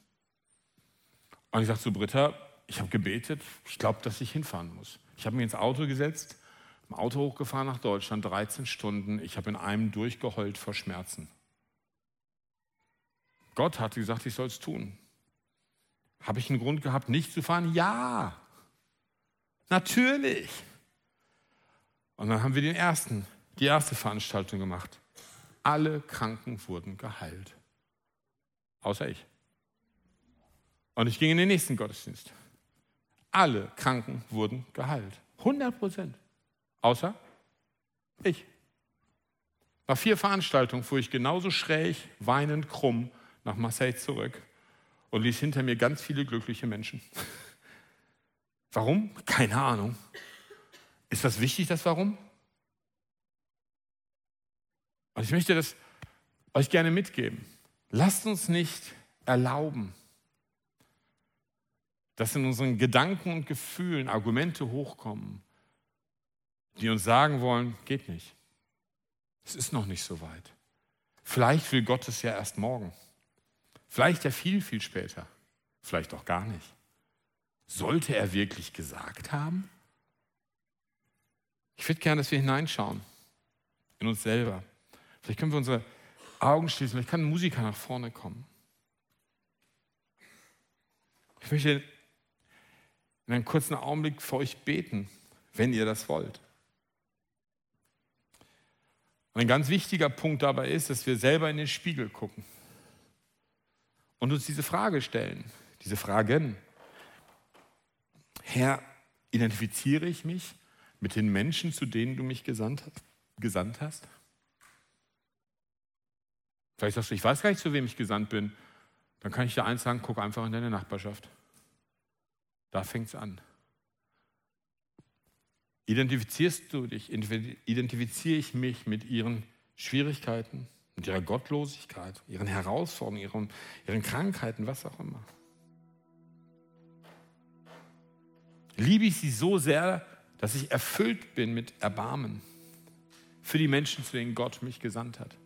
Und ich sagte zu Britta, ich habe gebetet, ich glaube, dass ich hinfahren muss. Ich habe mich ins Auto gesetzt, im Auto hochgefahren nach Deutschland, 13 Stunden. Ich habe in einem durchgeheult vor Schmerzen. Gott hat gesagt, ich soll es tun. Habe ich einen Grund gehabt, nicht zu fahren? Ja, natürlich. Und dann haben wir den ersten, die erste Veranstaltung gemacht. Alle Kranken wurden geheilt. Außer ich. Und ich ging in den nächsten Gottesdienst. Alle Kranken wurden geheilt. 100 Prozent. Außer ich. Nach vier Veranstaltungen fuhr ich genauso schräg, weinend, krumm nach Marseille zurück und ließ hinter mir ganz viele glückliche Menschen. [LAUGHS] Warum? Keine Ahnung. Ist das wichtig, das Warum? Und ich möchte das euch gerne mitgeben. Lasst uns nicht erlauben, dass in unseren Gedanken und Gefühlen Argumente hochkommen, die uns sagen wollen, geht nicht. Es ist noch nicht so weit. Vielleicht will Gott es ja erst morgen. Vielleicht ja viel, viel später. Vielleicht auch gar nicht. Sollte er wirklich gesagt haben? Ich würde gerne, dass wir hineinschauen in uns selber. Vielleicht können wir unsere Augen schließen, vielleicht kann ein Musiker nach vorne kommen. Ich möchte in einem kurzen Augenblick für euch beten, wenn ihr das wollt. Ein ganz wichtiger Punkt dabei ist, dass wir selber in den Spiegel gucken und uns diese Frage stellen, diese Fragen. Herr, identifiziere ich mich mit den Menschen, zu denen du mich gesandt, hast? Vielleicht sagst du, ich weiß gar nicht, zu wem ich gesandt bin. Dann kann ich dir eins sagen, guck einfach in deine Nachbarschaft. Da fängt es an. Identifizierst du dich, identifiziere ich mich mit ihren Schwierigkeiten, mit ihrer Gottlosigkeit, ihren Herausforderungen, ihren, ihren Krankheiten, was auch immer. Liebe ich sie so sehr, dass ich erfüllt bin mit Erbarmen für die Menschen, zu denen Gott mich gesandt hat.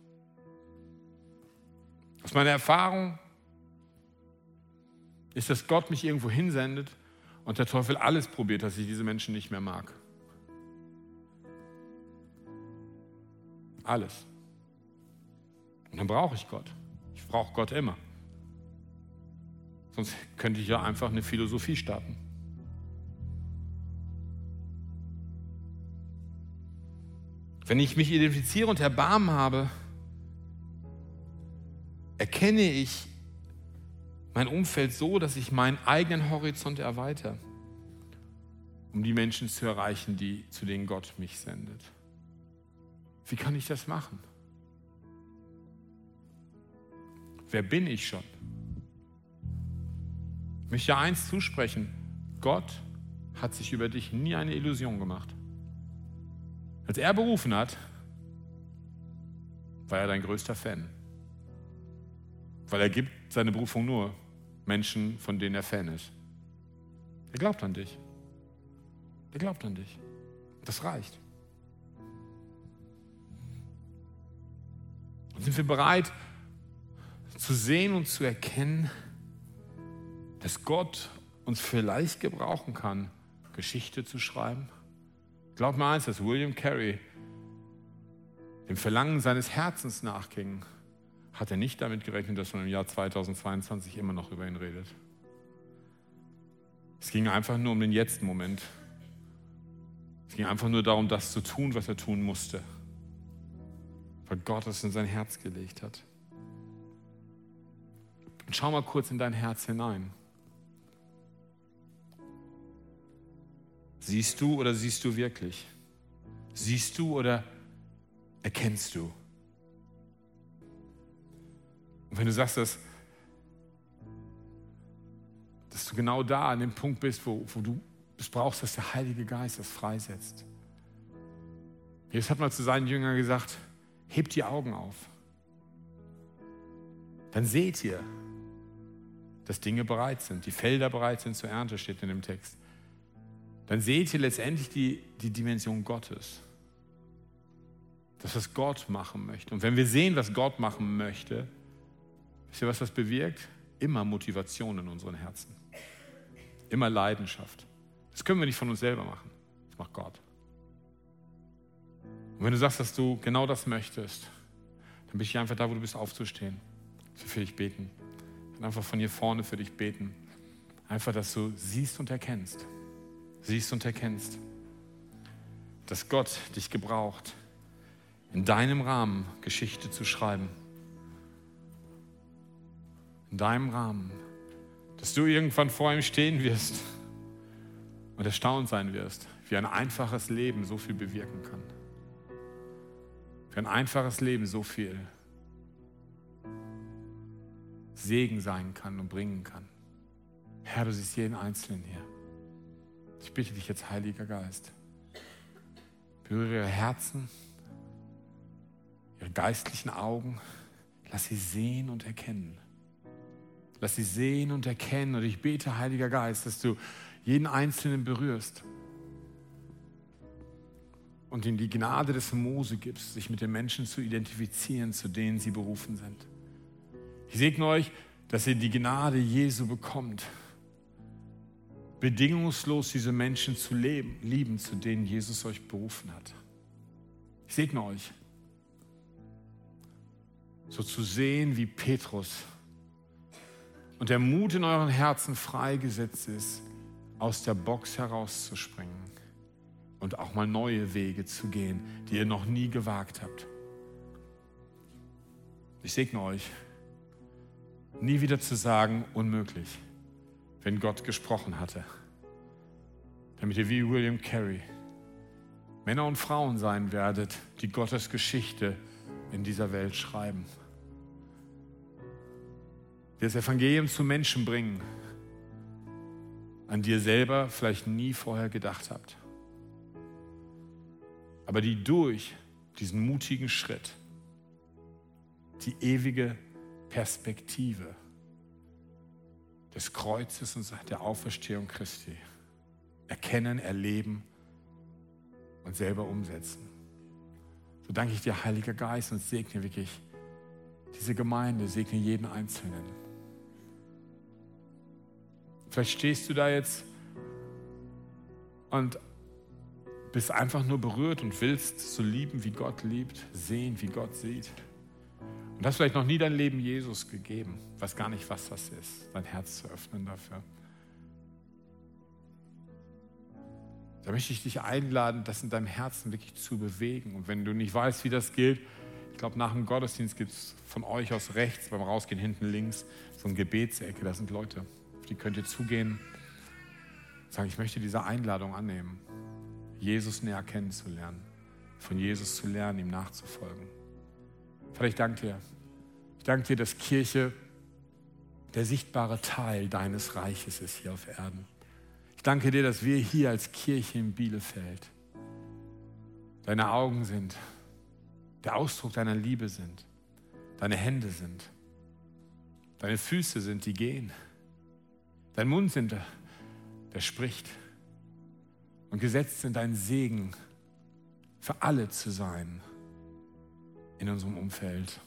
Aus meiner Erfahrung ist, dass Gott mich irgendwo hinsendet und der Teufel alles probiert, dass ich diese Menschen nicht mehr mag. Alles. Und dann brauche ich Gott. Ich brauche Gott immer. Sonst könnte ich ja einfach eine Philosophie starten. Wenn ich mich identifiziere und Erbarmen habe, erkenne ich mein Umfeld so, dass ich meinen eigenen Horizont erweitere, um die Menschen zu erreichen, die, zu denen Gott mich sendet. Wie kann ich das machen? Wer bin ich schon? Ich möchte eins zusprechen. Gott hat sich über dich nie eine Illusion gemacht. Als er berufen hat, war er dein größter Fan. Weil er gibt seine Berufung nur Menschen, von denen er Fan ist. Er glaubt an dich. Er glaubt an dich. Das reicht. Und sind wir bereit zu sehen und zu erkennen, dass Gott uns vielleicht gebrauchen kann, Geschichte zu schreiben? Glaub mir eins, dass William Carey dem Verlangen seines Herzens nachging hat er nicht damit gerechnet, dass man im Jahr 2022 immer noch über ihn redet. Es ging einfach nur um den Jetzt-Moment. Es ging einfach nur darum, das zu tun, was er tun musste, weil Gott es in sein Herz gelegt hat. Und schau mal kurz in dein Herz hinein. Siehst du oder siehst du wirklich? Siehst du oder erkennst du? Und wenn du sagst, dass, dass du genau da an dem Punkt bist, wo, wo du es brauchst, dass der Heilige Geist das freisetzt. Jesus hat mal zu seinen Jüngern gesagt, hebt die Augen auf. Dann seht ihr, dass Dinge bereit sind, die Felder bereit sind zur Ernte, steht in dem Text. Dann seht ihr letztendlich die, die Dimension Gottes. Das, was Gott machen möchte. Und wenn wir sehen, was Gott machen möchte, Wisst ihr, was das bewirkt? Immer Motivation in unseren Herzen. Immer Leidenschaft. Das können wir nicht von uns selber machen. Das macht Gott. Und wenn du sagst, dass du genau das möchtest, dann bist du einfach da, wo du bist, aufzustehen. Ich für dich beten. Und einfach von hier vorne für dich beten. Einfach, dass du siehst und erkennst. Siehst und erkennst, dass Gott dich gebraucht, in deinem Rahmen Geschichte zu schreiben. In deinem Rahmen. Dass du irgendwann vor ihm stehen wirst und erstaunt sein wirst, wie ein einfaches Leben so viel bewirken kann. Wie ein einfaches Leben so viel Segen sein kann und bringen kann. Herr, du siehst jeden Einzelnen hier. Ich bitte dich jetzt, Heiliger Geist, berühre ihre Herzen, ihre geistlichen Augen, lass sie sehen und erkennen. Lass sie sehen und erkennen. Und ich bete, Heiliger Geist, dass du jeden Einzelnen berührst und ihm die Gnade des Mose gibst, sich mit den Menschen zu identifizieren, zu denen sie berufen sind. Ich segne euch, dass ihr die Gnade Jesu bekommt, bedingungslos diese Menschen zu leben, lieben, zu denen Jesus euch berufen hat. Ich segne euch, so zu sehen wie Petrus und der Mut in euren Herzen freigesetzt ist, aus der Box herauszuspringen und auch mal neue Wege zu gehen, die ihr noch nie gewagt habt. Ich segne euch nie wieder zu sagen, unmöglich, wenn Gott gesprochen hatte. Damit ihr wie William Carey Männer und Frauen sein werdet, die Gottes Geschichte in dieser Welt schreiben. Die das Evangelium zu Menschen bringen, an die ihr selber vielleicht nie vorher gedacht habt. Aber die durch diesen mutigen Schritt die ewige Perspektive des Kreuzes und der Auferstehung Christi erkennen, erleben und selber umsetzen. So danke ich dir, Heiliger Geist, und segne wirklich diese Gemeinde, segne jeden Einzelnen. Vielleicht stehst du da jetzt und bist einfach nur berührt und willst so lieben, wie Gott liebt, sehen, wie Gott sieht. Und hast vielleicht noch nie dein Leben Jesus gegeben. Weiß gar nicht, was das ist, dein Herz zu öffnen dafür. Da möchte ich dich einladen, das in deinem Herzen wirklich zu bewegen. Und wenn du nicht weißt, wie das gilt, ich glaube, nach dem Gottesdienst gibt es von euch aus rechts, beim Rausgehen hinten links, so eine Gebetsecke. Da sind Leute, auf die könnt ihr zugehen und sagen, ich möchte diese Einladung annehmen, Jesus näher kennenzulernen, von Jesus zu lernen, ihm nachzufolgen. Vater, ich danke dir. Ich danke dir, dass Kirche der sichtbare Teil deines Reiches ist hier auf Erden. Ich danke dir, dass wir hier als Kirche in Bielefeld deine Augen sind, der Ausdruck deiner Liebe sind, deine Hände sind, deine Füße sind, die gehen, dein Mund sind, der, spricht und gesetzt sind dein Segen für alle zu sein in unserem Umfeld.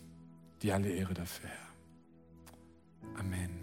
Die alle Ehre dafür, Herr. Amen.